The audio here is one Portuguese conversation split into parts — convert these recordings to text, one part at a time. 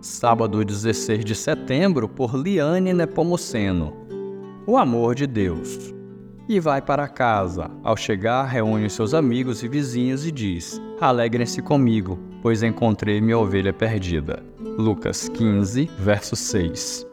sábado 16 de setembro, por Liane Nepomuceno. O amor de Deus. E vai para casa. Ao chegar, reúne seus amigos e vizinhos e diz: Alegrem-se comigo, pois encontrei minha ovelha perdida. Lucas 15, verso 6.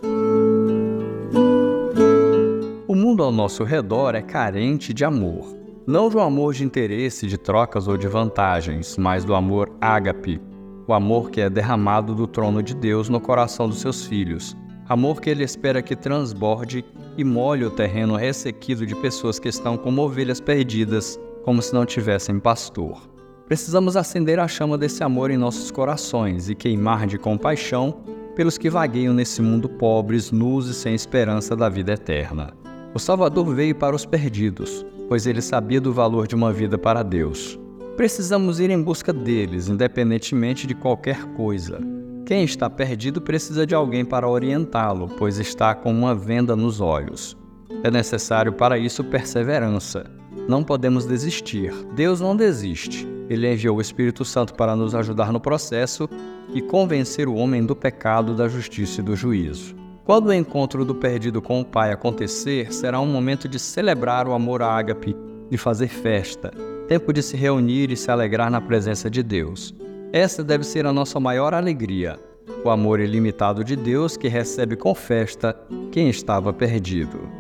O mundo ao nosso redor é carente de amor. Não do amor de interesse, de trocas ou de vantagens, mas do amor ágape, o amor que é derramado do trono de Deus no coração dos seus filhos, amor que ele espera que transborde e molhe o terreno ressequido de pessoas que estão como ovelhas perdidas, como se não tivessem pastor. Precisamos acender a chama desse amor em nossos corações e queimar de compaixão pelos que vagueiam nesse mundo pobres, nus e sem esperança da vida eterna. O Salvador veio para os perdidos, pois ele sabia do valor de uma vida para Deus. Precisamos ir em busca deles, independentemente de qualquer coisa. Quem está perdido precisa de alguém para orientá-lo, pois está com uma venda nos olhos. É necessário para isso perseverança. Não podemos desistir. Deus não desiste. Ele enviou o Espírito Santo para nos ajudar no processo e convencer o homem do pecado, da justiça e do juízo. Quando o encontro do perdido com o Pai acontecer, será um momento de celebrar o amor ágape, de fazer festa, tempo de se reunir e se alegrar na presença de Deus. Essa deve ser a nossa maior alegria, o amor ilimitado de Deus que recebe com festa quem estava perdido.